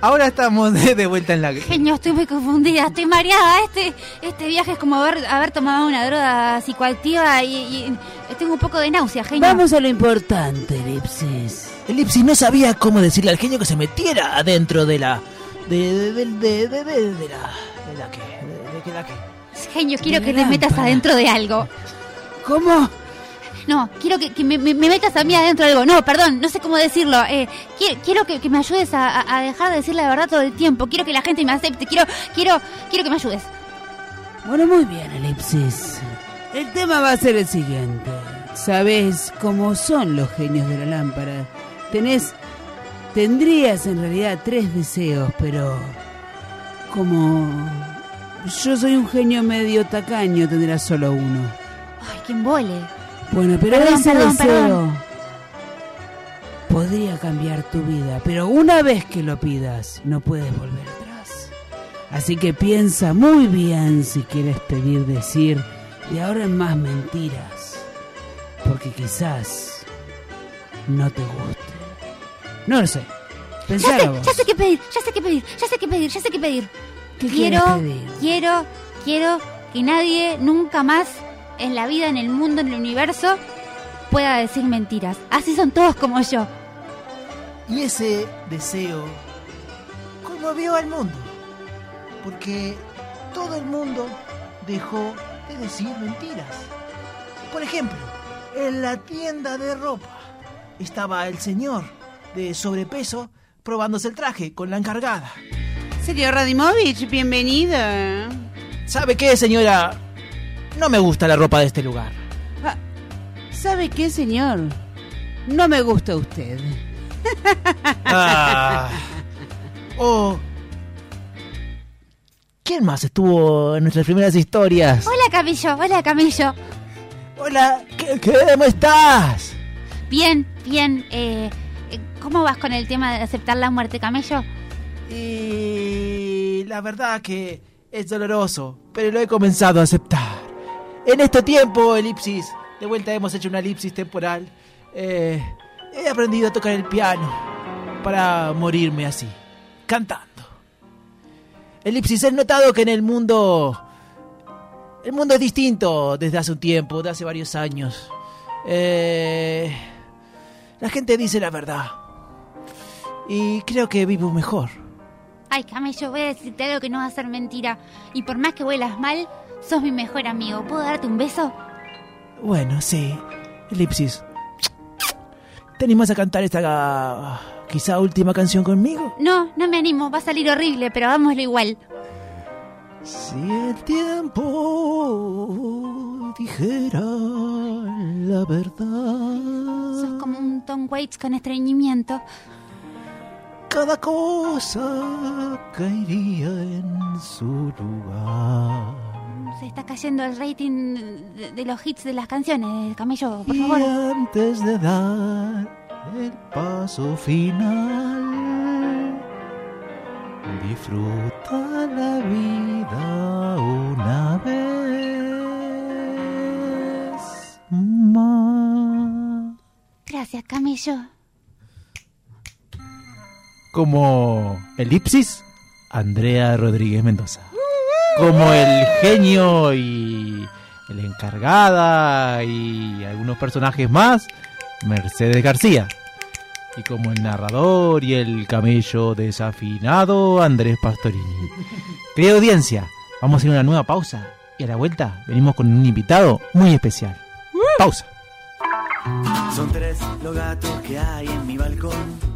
Ahora estamos de, de vuelta en la... Genio, estoy muy confundida, estoy mareada. Este, este viaje es como haber, haber tomado una droga psicoactiva y, y tengo un poco de náusea, genio. Vamos a lo importante, elipsis. Elipsis no sabía cómo decirle al genio que se metiera adentro de la... De, de, de, de, de, de- de la... ¿De la qué? ¿De, qué la qué? Genio, quiero que te metas adentro de algo. ¿Cómo? No, quiero que, que me, me- me metas a mí adentro de algo. No, perdón, no sé cómo decirlo. Eh, quiero quiero que, que me ayudes a, a- a dejar de decir la verdad todo el tiempo. Quiero que la gente me acepte. Quiero, quiero, quiero que me ayudes. Bueno, muy bien, elipsis. El tema va a ser el siguiente. Sabes cómo son los genios de la lámpara. Tenés. Tendrías en realidad tres deseos, pero. Como. Yo soy un genio medio tacaño, tendrás solo uno. Ay, qué embole. Bueno, pero Perdón, ese perdón, deseo perdón. podría cambiar tu vida, pero una vez que lo pidas, no puedes volver atrás. Así que piensa muy bien si quieres pedir decir de ahora en más mentiras, porque quizás no te guste. No lo sé. Ya Pensalo sé, vos. ya sé qué pedir, ya sé qué pedir, ya sé qué pedir, ya sé qué pedir. ¿Qué quiero, pedir? quiero, quiero que nadie nunca más en la vida, en el mundo, en el universo pueda decir mentiras. Así son todos como yo. Y ese deseo conmovió al mundo, porque todo el mundo dejó de decir mentiras. Por ejemplo, en la tienda de ropa estaba el señor de sobrepeso probándose el traje con la encargada. Señor Radimovich, bienvenida. ¿Sabe qué, señora? No me gusta la ropa de este lugar. Ah, ¿Sabe qué, señor? No me gusta usted. Ah. Oh. ¿Quién más estuvo en nuestras primeras historias? Hola, Camillo, hola, Camillo. Hola, ¿qué, qué, ¿cómo estás? Bien, bien. Eh, eh, ¿Cómo vas con el tema de aceptar la muerte, Camello? Y la verdad que es doloroso, pero lo he comenzado a aceptar. En este tiempo, elipsis, de vuelta hemos hecho una elipsis temporal. eh, he aprendido a tocar el piano para morirme así, cantando. Elipsis, he notado que en el mundo... El mundo es distinto desde hace un tiempo, de hace varios años. Eh, la gente dice la verdad. Y creo que vivo mejor. Ay, Camello, voy a decirte algo que no va a ser mentira. Y por más que huelas mal, sos mi mejor amigo. ¿Puedo darte un beso? Bueno, sí. Elipsis. ¿Te animas a cantar esta quizá última canción conmigo? No, no me animo. Va a salir horrible, pero hagámoslo igual. Si el tiempo dijera la verdad, Sos como un Tom Waits con estreñimiento. Cada cosa caería en su lugar. Se está cayendo el rating de, de los hits de las canciones, Camello, por Y favor. antes de dar el paso final, disfruta la vida una vez más. Gracias, Camello. Como Elipsis, Andrea Rodríguez Mendoza. Como el genio y el encargada y algunos personajes más, Mercedes García. Y como el narrador y el camello desafinado Andrés Pastorini. Querida audiencia, vamos a ir a una nueva pausa y a la vuelta venimos con un invitado muy especial. Pausa. Son tres los gatos que hay en mi balcón.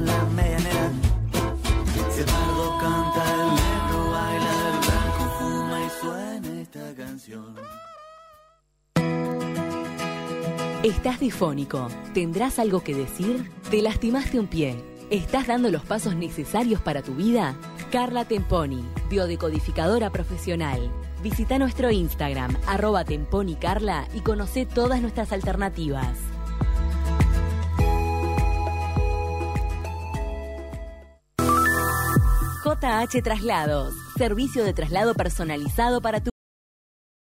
¿Estás difónico? ¿Tendrás algo que decir? ¿Te lastimaste un pie? ¿Estás dando los pasos necesarios para tu vida? Carla Temponi, biodecodificadora profesional. Visita nuestro Instagram, arroba temponicarla y conoce todas nuestras alternativas. JH Traslados, servicio de traslado personalizado para tu